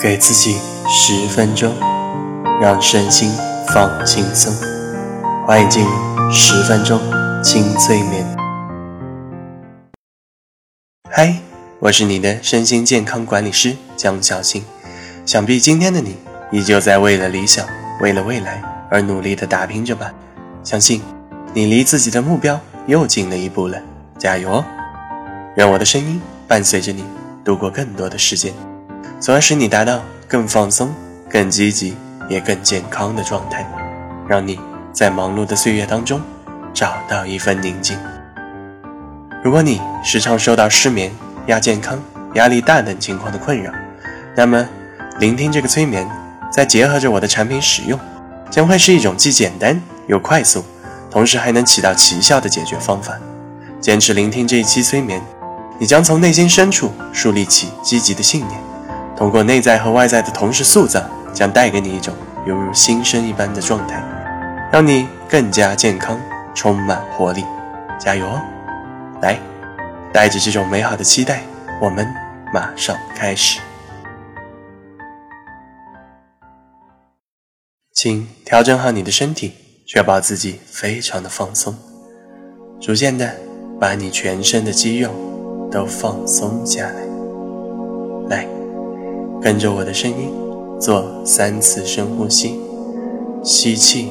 给自己十分钟，让身心放轻松。欢迎进入十分钟轻催眠。嗨，我是你的身心健康管理师江小新。想必今天的你依旧在为了理想、为了未来而努力的打拼着吧？相信你离自己的目标又近了一步了，加油哦！让我的声音伴随着你度过更多的时间。从而使你达到更放松、更积极也更健康的状态，让你在忙碌的岁月当中找到一份宁静。如果你时常受到失眠、亚健康、压力大等情况的困扰，那么聆听这个催眠，再结合着我的产品使用，将会是一种既简单又快速，同时还能起到奇效的解决方法。坚持聆听这一期催眠，你将从内心深处树立起积极的信念。通过内在和外在的同时塑造，将带给你一种犹如新生一般的状态，让你更加健康，充满活力。加油哦！来，带着这种美好的期待，我们马上开始。请调整好你的身体，确保自己非常的放松，逐渐的把你全身的肌肉都放松下来。来。跟着我的声音，做三次深呼吸，吸气，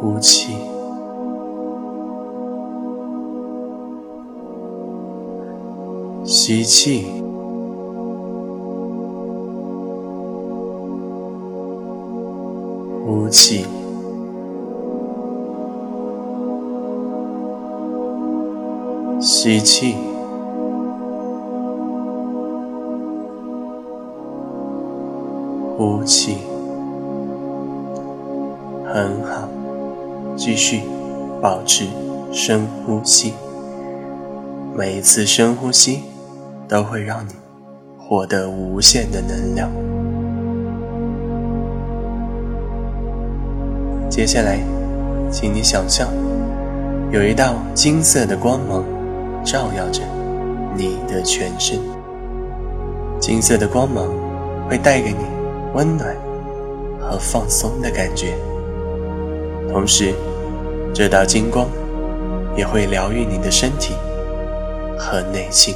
呼气，吸气，呼气。吸气，呼气，很好，继续保持深呼吸。每一次深呼吸都会让你获得无限的能量。接下来，请你想象有一道金色的光芒。照耀着你的全身，金色的光芒会带给你温暖和放松的感觉，同时，这道金光也会疗愈你的身体和内心。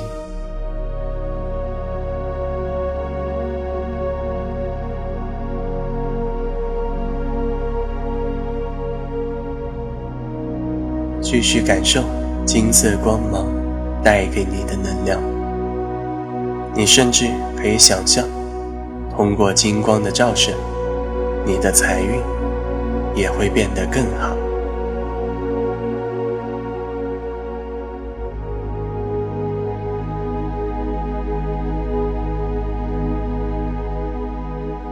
继续感受金色光芒。带给你的能量，你甚至可以想象，通过金光的照射，你的财运也会变得更好。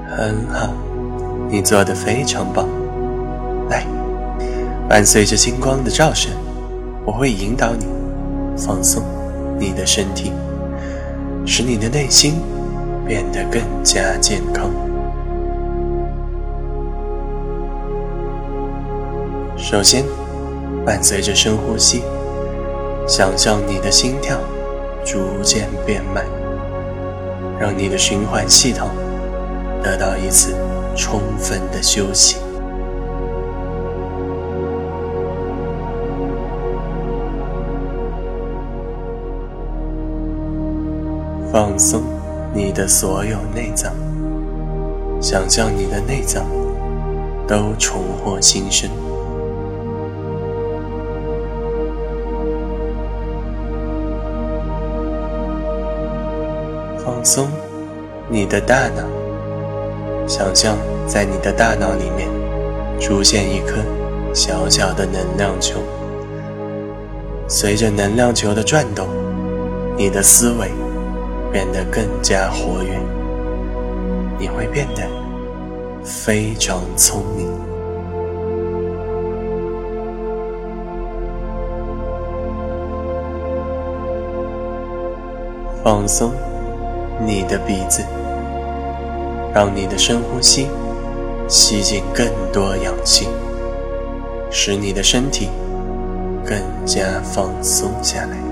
很好，你做的非常棒。来，伴随着金光的照射，我会引导你。放松你的身体，使你的内心变得更加健康。首先，伴随着深呼吸，想象你的心跳逐渐变慢，让你的循环系统得到一次充分的休息。放松你的所有内脏，想象你的内脏都重获新生。放松你的大脑，想象在你的大脑里面出现一颗小小的能量球，随着能量球的转动，你的思维。变得更加活跃，你会变得非常聪明。放松你的鼻子，让你的深呼吸吸进更多氧气，使你的身体更加放松下来。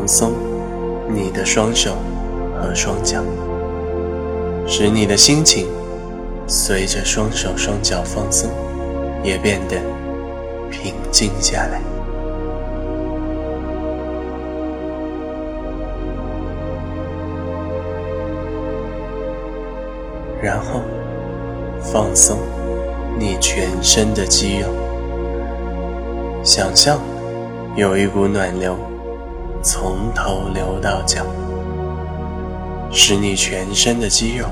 放松你的双手和双脚，使你的心情随着双手双脚放松，也变得平静下来。然后放松你全身的肌肉，想象有一股暖流从头流到脚，使你全身的肌肉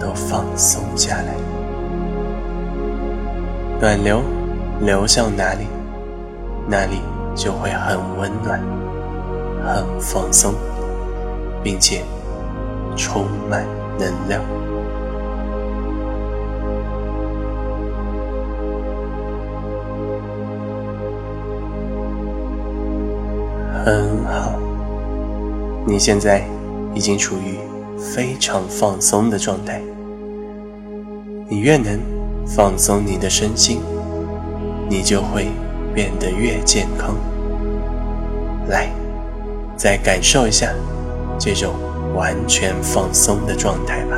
都放松下来。暖流流向哪里，那里就会很温暖、很放松，并且充满能量。很好，你现在已经处于非常放松的状态。你越能放松你的身心，你就会变得越健康。来，再感受一下这种完全放松的状态吧。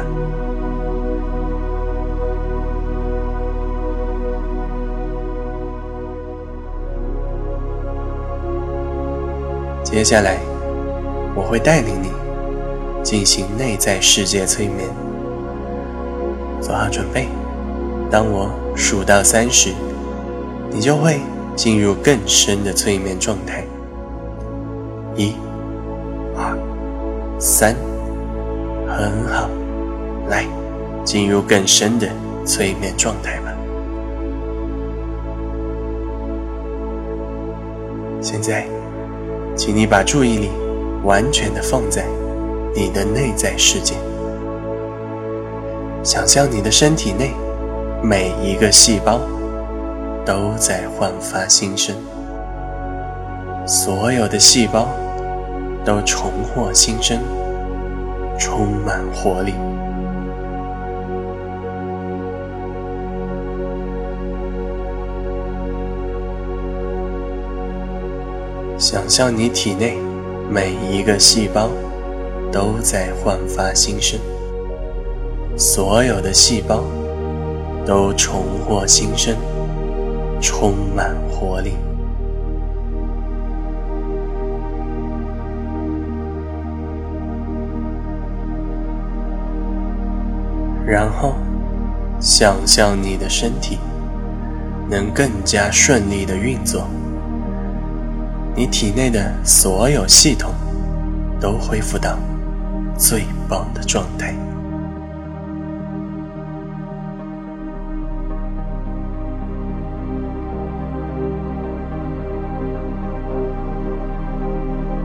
接下来，我会带领你进行内在世界催眠。做好准备，当我数到三时，你就会进入更深的催眠状态。一、二、三，很好，来，进入更深的催眠状态吧。现在。请你把注意力完全的放在你的内在世界，想象你的身体内每一个细胞都在焕发新生，所有的细胞都重获新生，充满活力。想象你体内每一个细胞都在焕发新生，所有的细胞都重获新生，充满活力。然后，想象你的身体能更加顺利的运作。你体内的所有系统都恢复到最棒的状态。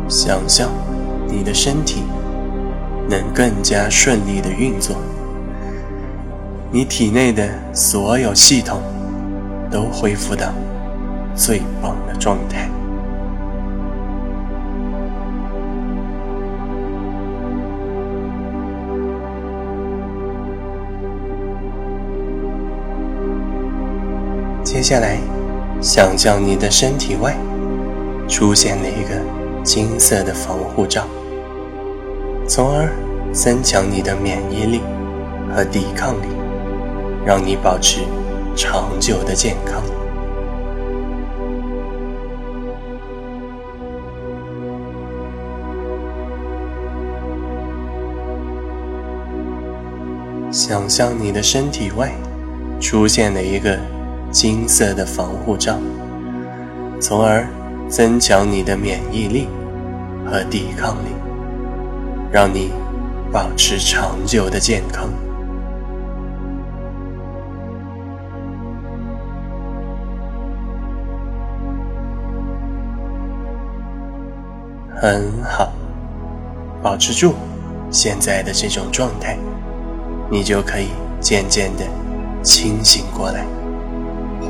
想象你的身体能更加顺利的运作，你体内的所有系统都恢复到最棒的状态。接下来，想象你的身体外出现了一个金色的防护罩，从而增强你的免疫力和抵抗力，让你保持长久的健康。想象你的身体外出现了一个。金色的防护罩，从而增强你的免疫力和抵抗力，让你保持长久的健康。很好，保持住现在的这种状态，你就可以渐渐的清醒过来。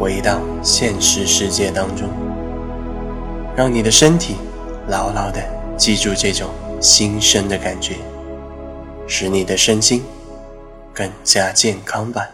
回到现实世界当中，让你的身体牢牢的记住这种新生的感觉，使你的身心更加健康吧。